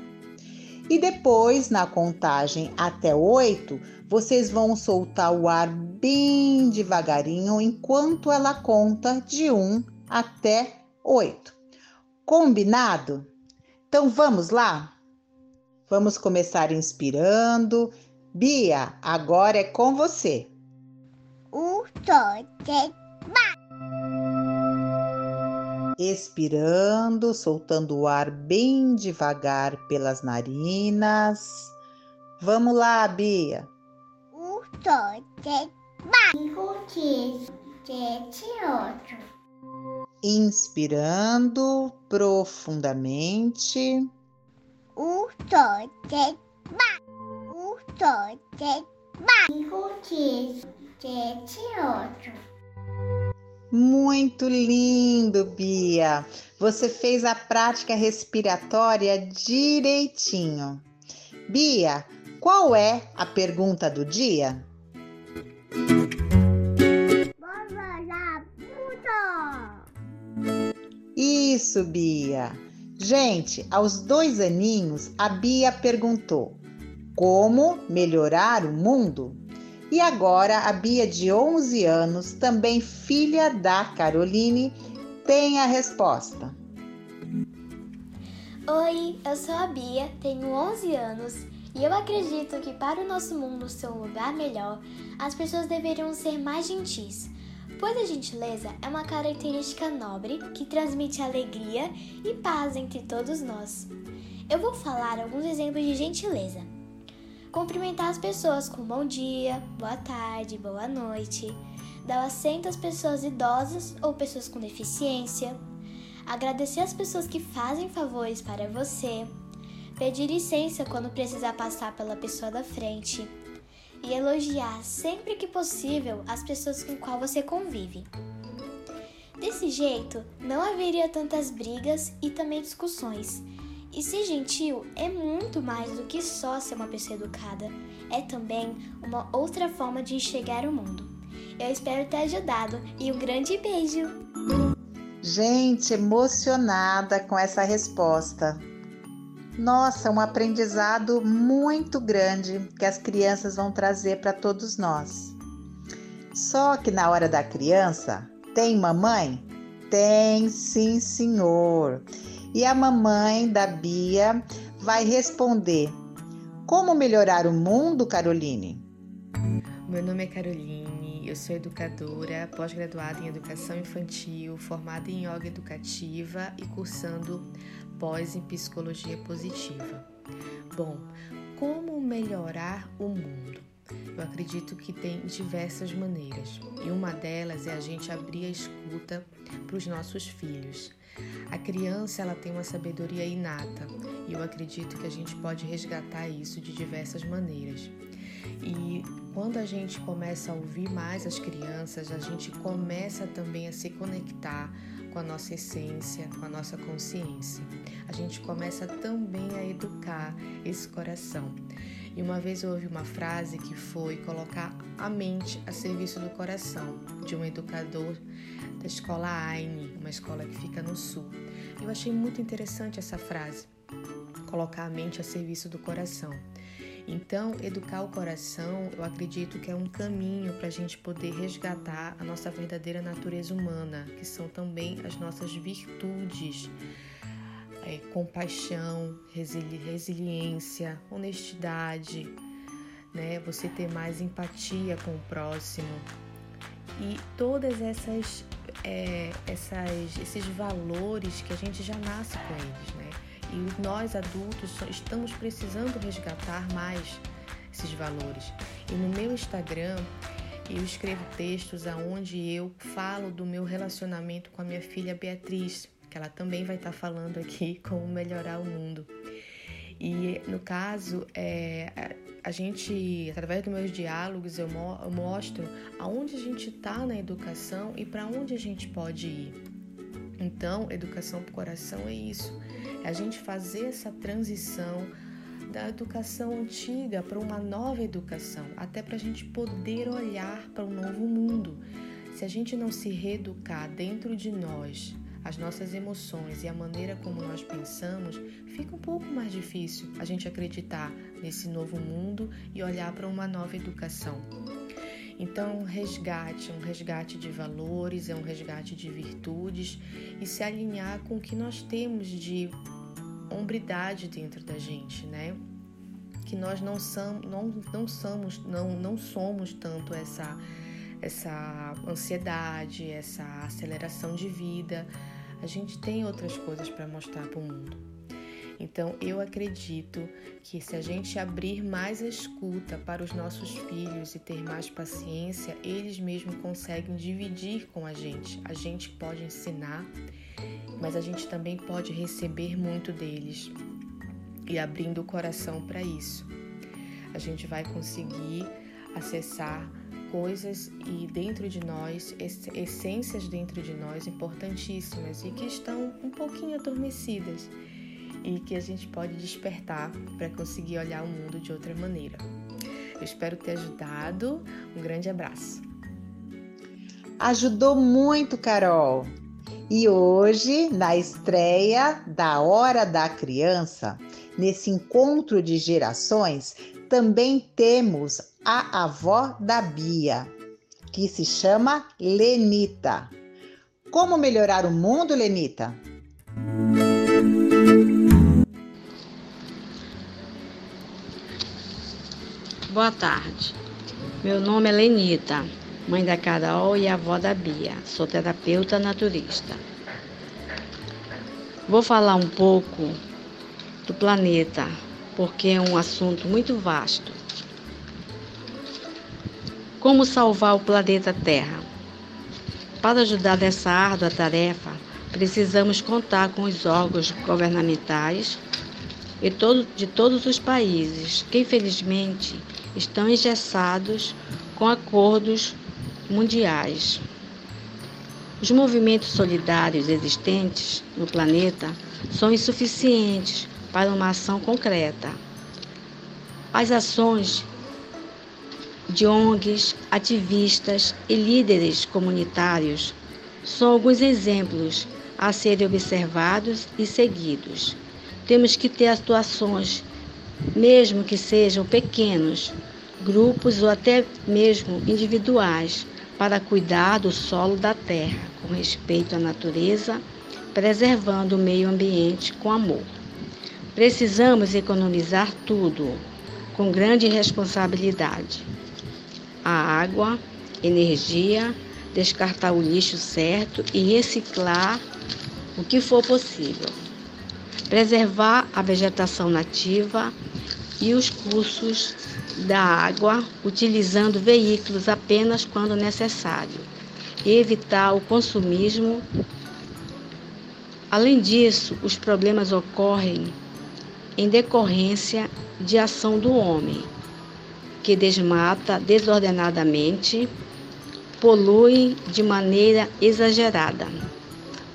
E depois, na contagem até 8, vocês vão soltar o ar bem devagarinho enquanto ela conta de 1 até 8. Combinado? Então vamos lá? Vamos começar inspirando. Bia, agora é com você. Um, dois, três, expirando, soltando o ar bem devagar pelas narinas. Vamos lá, Bia. um, dois, três, cinco, seis, sete, oito. Inspirando profundamente. Um, dois, três, um, dois, três, cinco, seis, sete, oito. Muito lindo, Bia. Você fez a prática respiratória direitinho. Bia, qual é a pergunta do dia? Isso, Bia. Gente, aos dois aninhos, a Bia perguntou: Como melhorar o mundo? E agora a Bia, de 11 anos, também filha da Caroline, tem a resposta. Oi, eu sou a Bia, tenho 11 anos e eu acredito que para o nosso mundo ser um lugar melhor, as pessoas deveriam ser mais gentis, pois a gentileza é uma característica nobre que transmite alegria e paz entre todos nós. Eu vou falar alguns exemplos de gentileza. Cumprimentar as pessoas com bom dia, boa tarde, boa noite. Dar assento às pessoas idosas ou pessoas com deficiência. Agradecer às pessoas que fazem favores para você. Pedir licença quando precisar passar pela pessoa da frente. E elogiar sempre que possível as pessoas com qual você convive. Desse jeito, não haveria tantas brigas e também discussões e ser gentil é muito mais do que só ser uma pessoa educada, é também uma outra forma de enxergar o mundo. Eu espero ter ajudado e um grande beijo! Gente, emocionada com essa resposta. Nossa, um aprendizado muito grande que as crianças vão trazer para todos nós. Só que na hora da criança, tem mamãe? Tem, sim, senhor. E a mamãe da Bia vai responder: Como melhorar o mundo, Caroline? Meu nome é Caroline, eu sou educadora, pós-graduada em educação infantil, formada em yoga educativa e cursando pós em psicologia positiva. Bom, como melhorar o mundo? Eu acredito que tem diversas maneiras e uma delas é a gente abrir a escuta para os nossos filhos. A criança ela tem uma sabedoria inata e eu acredito que a gente pode resgatar isso de diversas maneiras. E quando a gente começa a ouvir mais as crianças, a gente começa também a se conectar com a nossa essência, com a nossa consciência. A gente começa também a educar esse coração. E uma vez eu ouvi uma frase que foi colocar a mente a serviço do coração, de um educador da escola AINE, uma escola que fica no sul. Eu achei muito interessante essa frase, colocar a mente a serviço do coração. Então, educar o coração, eu acredito que é um caminho para a gente poder resgatar a nossa verdadeira natureza humana, que são também as nossas virtudes. É, compaixão, resili resiliência, honestidade, né? Você ter mais empatia com o próximo e todas essas, é, essas esses valores que a gente já nasce com eles, né? E nós adultos estamos precisando resgatar mais esses valores. E no meu Instagram eu escrevo textos aonde eu falo do meu relacionamento com a minha filha Beatriz, que ela também vai estar falando aqui como melhorar o mundo. E no caso, é, a gente, através dos meus diálogos, eu, mo eu mostro aonde a gente está na educação e para onde a gente pode ir. Então, educação para o coração é isso a gente fazer essa transição da educação antiga para uma nova educação, até para a gente poder olhar para um novo mundo. Se a gente não se reeducar dentro de nós, as nossas emoções e a maneira como nós pensamos, fica um pouco mais difícil a gente acreditar nesse novo mundo e olhar para uma nova educação. Então, um resgate, um resgate de valores, é um resgate de virtudes e se alinhar com o que nós temos de hombridade dentro da gente, né? Que nós não, somos, não, não somos, não, não somos tanto essa, essa ansiedade, essa aceleração de vida. A gente tem outras coisas para mostrar para o mundo. Então, eu acredito que se a gente abrir mais a escuta para os nossos filhos e ter mais paciência, eles mesmos conseguem dividir com a gente. A gente pode ensinar mas a gente também pode receber muito deles e abrindo o coração para isso. A gente vai conseguir acessar coisas e dentro de nós, essências dentro de nós importantíssimas e que estão um pouquinho adormecidas e que a gente pode despertar para conseguir olhar o mundo de outra maneira. Eu espero ter ajudado. Um grande abraço. Ajudou muito, Carol. E hoje, na estreia da Hora da Criança, nesse encontro de gerações, também temos a avó da Bia, que se chama Lenita. Como melhorar o mundo, Lenita? Boa tarde. Meu nome é Lenita mãe da Carol e avó da Bia. Sou terapeuta naturista. Vou falar um pouco do planeta, porque é um assunto muito vasto. Como salvar o planeta Terra? Para ajudar nessa árdua tarefa, precisamos contar com os órgãos governamentais e todo, de todos os países, que infelizmente estão engessados com acordos mundiais. Os movimentos solidários existentes no planeta são insuficientes para uma ação concreta. As ações de ONGs, ativistas e líderes comunitários são alguns exemplos a serem observados e seguidos. Temos que ter atuações, mesmo que sejam pequenos, grupos ou até mesmo individuais, para cuidar do solo da terra, com respeito à natureza, preservando o meio ambiente com amor. Precisamos economizar tudo com grande responsabilidade: a água, energia, descartar o lixo certo e reciclar o que for possível. Preservar a vegetação nativa e os cursos da água, utilizando veículos apenas quando necessário, e evitar o consumismo. Além disso, os problemas ocorrem em decorrência de ação do homem, que desmata desordenadamente, polui de maneira exagerada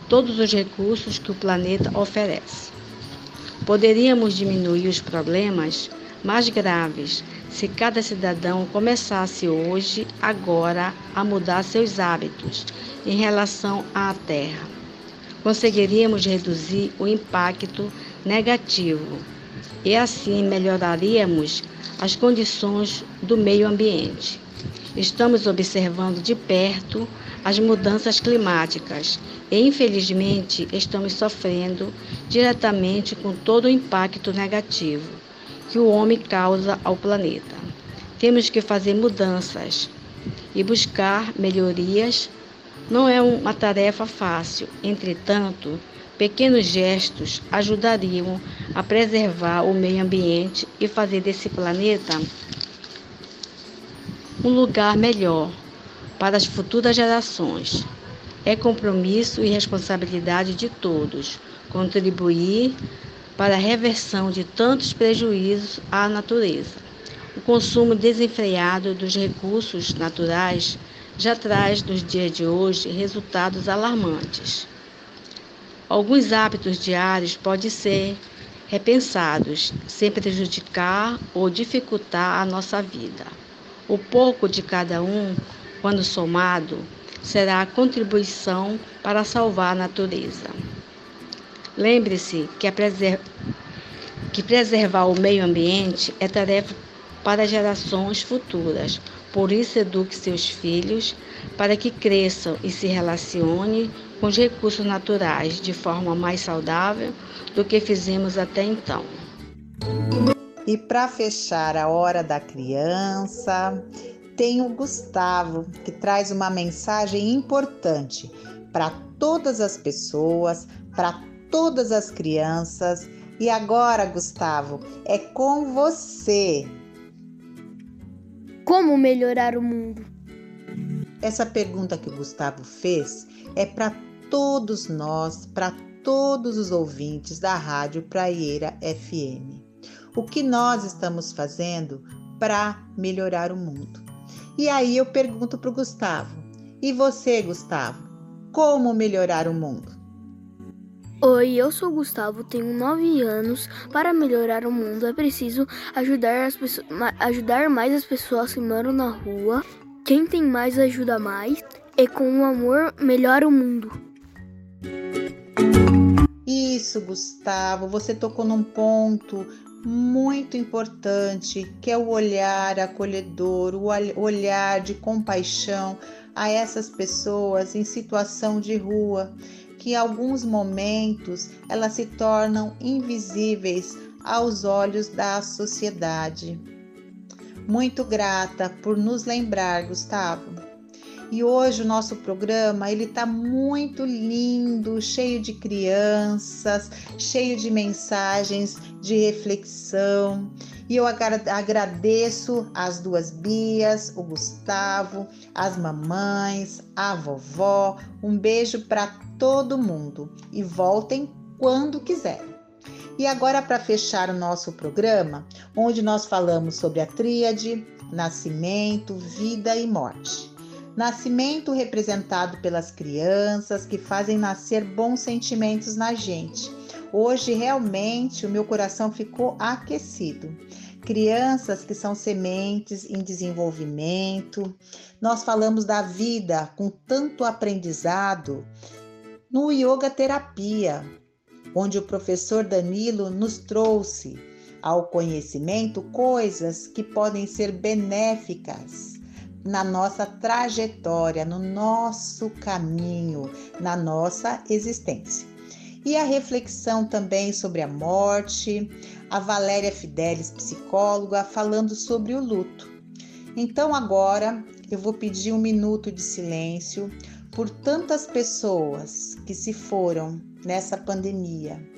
todos os recursos que o planeta oferece. Poderíamos diminuir os problemas mais graves se cada cidadão começasse hoje, agora, a mudar seus hábitos em relação à Terra. Conseguiríamos reduzir o impacto negativo e assim melhoraríamos as condições do meio ambiente. Estamos observando de perto as mudanças climáticas e, infelizmente, estamos sofrendo diretamente com todo o impacto negativo que o homem causa ao planeta. Temos que fazer mudanças e buscar melhorias. Não é uma tarefa fácil, entretanto, pequenos gestos ajudariam a preservar o meio ambiente e fazer desse planeta um lugar melhor para as futuras gerações. É compromisso e responsabilidade de todos contribuir para a reversão de tantos prejuízos à natureza. O consumo desenfreado dos recursos naturais já traz nos dias de hoje resultados alarmantes. Alguns hábitos diários podem ser repensados, sem prejudicar ou dificultar a nossa vida. O pouco de cada um quando somado, será a contribuição para salvar a natureza. Lembre-se que, preser... que preservar o meio ambiente é tarefa para gerações futuras. Por isso, eduque seus filhos para que cresçam e se relacionem com os recursos naturais de forma mais saudável do que fizemos até então. E para fechar a hora da criança, tem o Gustavo, que traz uma mensagem importante para todas as pessoas, para todas as crianças. E agora, Gustavo, é com você. Como melhorar o mundo? Essa pergunta que o Gustavo fez é para todos nós, para todos os ouvintes da Rádio Praieira FM. O que nós estamos fazendo para melhorar o mundo? E aí eu pergunto para o Gustavo: e você, Gustavo, como melhorar o mundo? Oi, eu sou o Gustavo, tenho 9 anos. Para melhorar o mundo é preciso ajudar, as pessoas, ajudar mais as pessoas que moram na rua. Quem tem mais ajuda mais. E com o amor melhora o mundo. Isso, Gustavo, você tocou num ponto muito importante, que é o olhar acolhedor, o olhar de compaixão a essas pessoas em situação de rua, que em alguns momentos elas se tornam invisíveis aos olhos da sociedade. Muito grata por nos lembrar, Gustavo. E hoje o nosso programa ele está muito lindo, cheio de crianças, cheio de mensagens de reflexão. E eu agradeço as duas Bias, o Gustavo, as mamães, a vovó. Um beijo para todo mundo e voltem quando quiserem. E agora, para fechar o nosso programa, onde nós falamos sobre a tríade, nascimento, vida e morte. Nascimento representado pelas crianças que fazem nascer bons sentimentos na gente. Hoje realmente o meu coração ficou aquecido. Crianças que são sementes em desenvolvimento. Nós falamos da vida com tanto aprendizado no Yoga Terapia, onde o professor Danilo nos trouxe ao conhecimento coisas que podem ser benéficas na nossa trajetória, no nosso caminho, na nossa existência. E a reflexão também sobre a morte, a Valéria Fidelis, psicóloga, falando sobre o luto. Então agora eu vou pedir um minuto de silêncio por tantas pessoas que se foram nessa pandemia.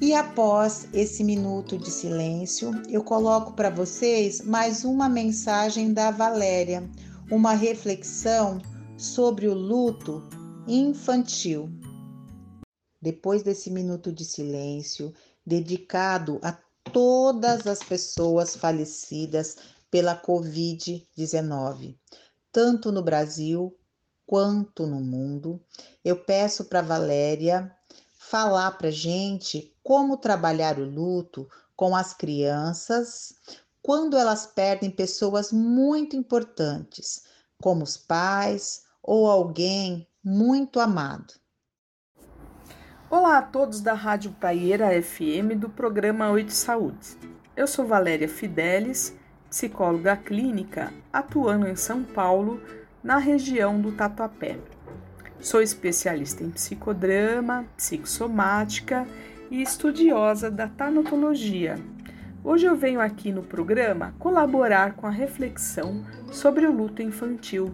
E após esse minuto de silêncio, eu coloco para vocês mais uma mensagem da Valéria, uma reflexão sobre o luto infantil. Depois desse minuto de silêncio, dedicado a todas as pessoas falecidas pela Covid-19, tanto no Brasil quanto no mundo, eu peço para Valéria falar para gente como trabalhar o luto com as crianças quando elas perdem pessoas muito importantes, como os pais ou alguém muito amado. Olá a todos da Rádio Paieira FM do programa Oito Saúde. Eu sou Valéria Fidelis, psicóloga clínica, atuando em São Paulo, na região do Tatuapé. Sou especialista em psicodrama, psicossomática e estudiosa da tanatologia. Hoje eu venho aqui no programa colaborar com a reflexão sobre o luto infantil.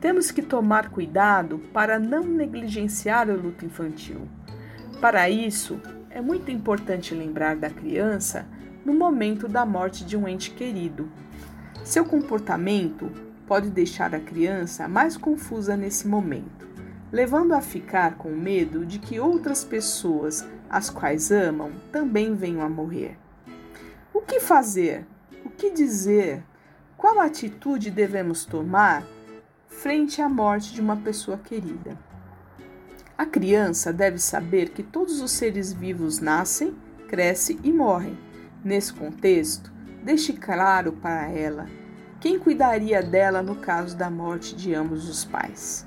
Temos que tomar cuidado para não negligenciar o luto infantil. Para isso, é muito importante lembrar da criança no momento da morte de um ente querido. Seu comportamento pode deixar a criança mais confusa nesse momento, levando a ficar com medo de que outras pessoas, as quais amam, também venham a morrer. O que fazer? O que dizer? Qual atitude devemos tomar frente à morte de uma pessoa querida? A criança deve saber que todos os seres vivos nascem, crescem e morrem. Nesse contexto, deixe claro para ela quem cuidaria dela no caso da morte de ambos os pais?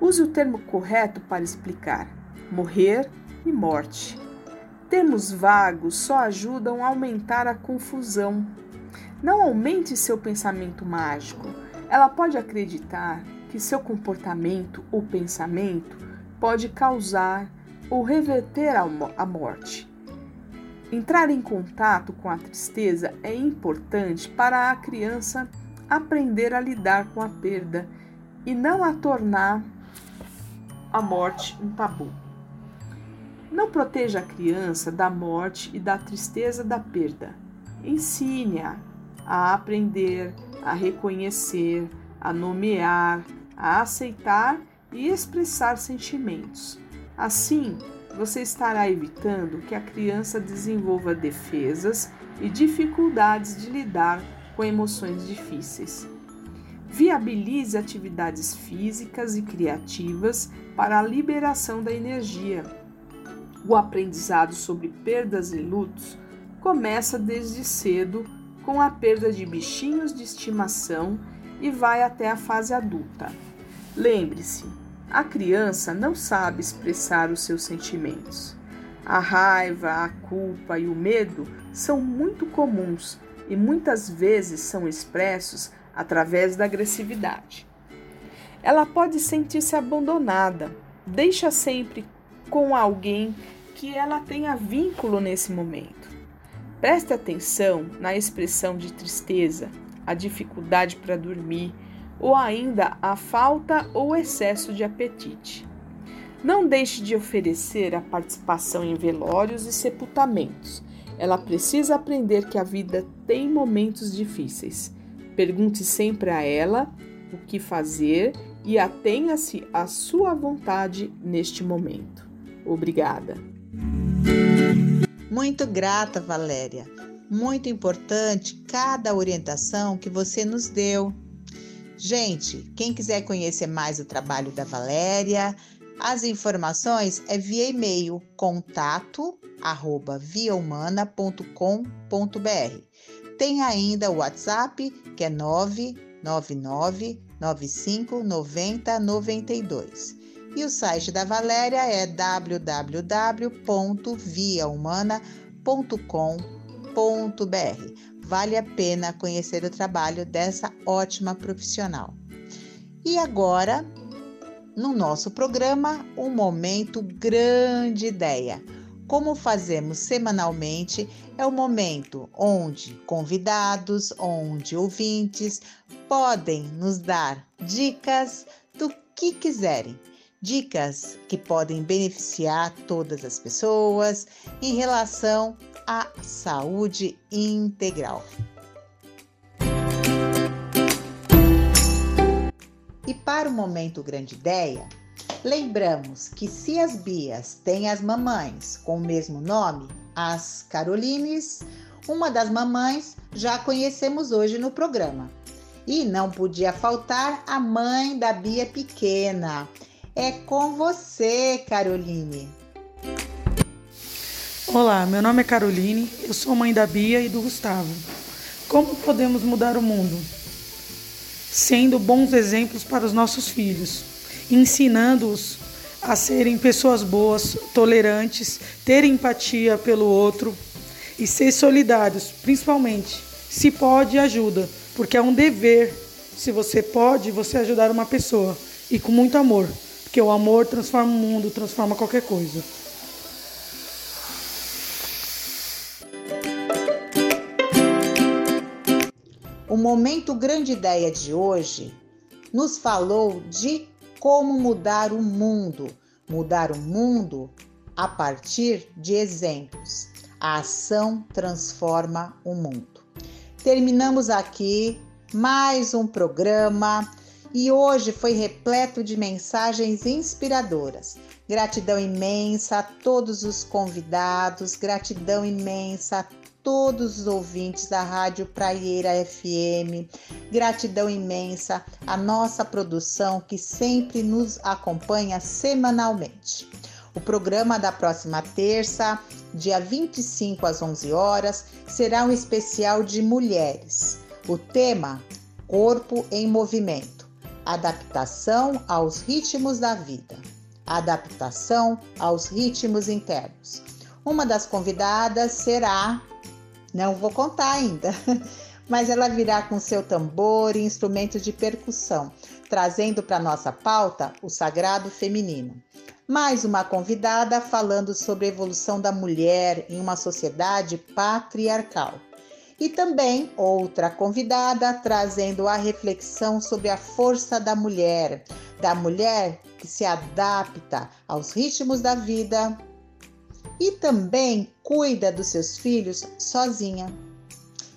Use o termo correto para explicar: morrer e morte. Termos vagos só ajudam a aumentar a confusão. Não aumente seu pensamento mágico. Ela pode acreditar que seu comportamento ou pensamento pode causar ou reverter a morte. Entrar em contato com a tristeza é importante para a criança aprender a lidar com a perda e não a tornar a morte um tabu. Não proteja a criança da morte e da tristeza da perda. Ensine-a a aprender, a reconhecer, a nomear, a aceitar e expressar sentimentos. Assim, você estará evitando que a criança desenvolva defesas e dificuldades de lidar com emoções difíceis. Viabilize atividades físicas e criativas para a liberação da energia. O aprendizado sobre perdas e lutos começa desde cedo com a perda de bichinhos de estimação e vai até a fase adulta. Lembre-se, a criança não sabe expressar os seus sentimentos. A raiva, a culpa e o medo são muito comuns e muitas vezes são expressos através da agressividade. Ela pode sentir-se abandonada, deixa sempre com alguém que ela tenha vínculo nesse momento. Preste atenção na expressão de tristeza, a dificuldade para dormir, ou ainda a falta ou excesso de apetite. Não deixe de oferecer a participação em velórios e sepultamentos. Ela precisa aprender que a vida tem momentos difíceis. Pergunte sempre a ela o que fazer e atenha-se à sua vontade neste momento. Obrigada. Muito grata, Valéria. Muito importante cada orientação que você nos deu. Gente, quem quiser conhecer mais o trabalho da Valéria, as informações é via e-mail contato arroba viahumana.com.br. Tem ainda o WhatsApp que é 999 95 90 92. E o site da Valéria é www.viahumana.com.br. Vale a pena conhecer o trabalho dessa ótima profissional. E agora, no nosso programa, um momento grande ideia. Como fazemos semanalmente, é o momento onde convidados, onde ouvintes podem nos dar dicas do que quiserem. dicas que podem beneficiar todas as pessoas em relação à saúde integral. E para o momento grande ideia, lembramos que se as Bias têm as mamães com o mesmo nome, as Carolines, uma das mamães já conhecemos hoje no programa. E não podia faltar a mãe da Bia pequena, é com você, Caroline. Olá, meu nome é Caroline, eu sou mãe da Bia e do Gustavo. Como podemos mudar o mundo? Sendo bons exemplos para os nossos filhos, ensinando-os a serem pessoas boas, tolerantes, ter empatia pelo outro e ser solidários, principalmente. Se pode, ajuda, porque é um dever. Se você pode, você ajudar uma pessoa e com muito amor. Porque o amor transforma o mundo, transforma qualquer coisa. O momento grande ideia de hoje nos falou de como mudar o mundo, mudar o mundo a partir de exemplos. A ação transforma o mundo. Terminamos aqui mais um programa e hoje foi repleto de mensagens inspiradoras. Gratidão imensa a todos os convidados, gratidão imensa a todos os ouvintes da Rádio Praieira FM, gratidão imensa à nossa produção que sempre nos acompanha semanalmente. O programa da próxima terça, dia 25 às 11 horas, será um especial de mulheres. O tema: Corpo em Movimento adaptação aos ritmos da vida, adaptação aos ritmos internos. Uma das convidadas será, não vou contar ainda, mas ela virá com seu tambor e instrumento de percussão, trazendo para nossa pauta o sagrado feminino. Mais uma convidada falando sobre a evolução da mulher em uma sociedade patriarcal e também outra convidada trazendo a reflexão sobre a força da mulher, da mulher que se adapta aos ritmos da vida e também cuida dos seus filhos sozinha,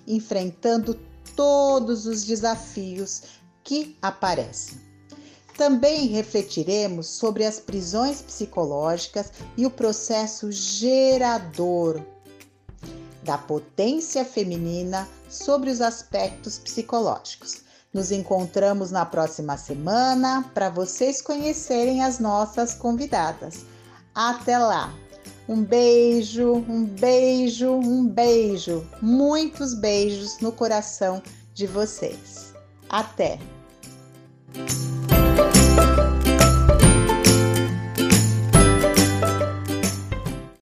enfrentando todos os desafios que aparecem. Também refletiremos sobre as prisões psicológicas e o processo gerador da potência feminina sobre os aspectos psicológicos. Nos encontramos na próxima semana para vocês conhecerem as nossas convidadas. Até lá! Um beijo, um beijo, um beijo, muitos beijos no coração de vocês. Até!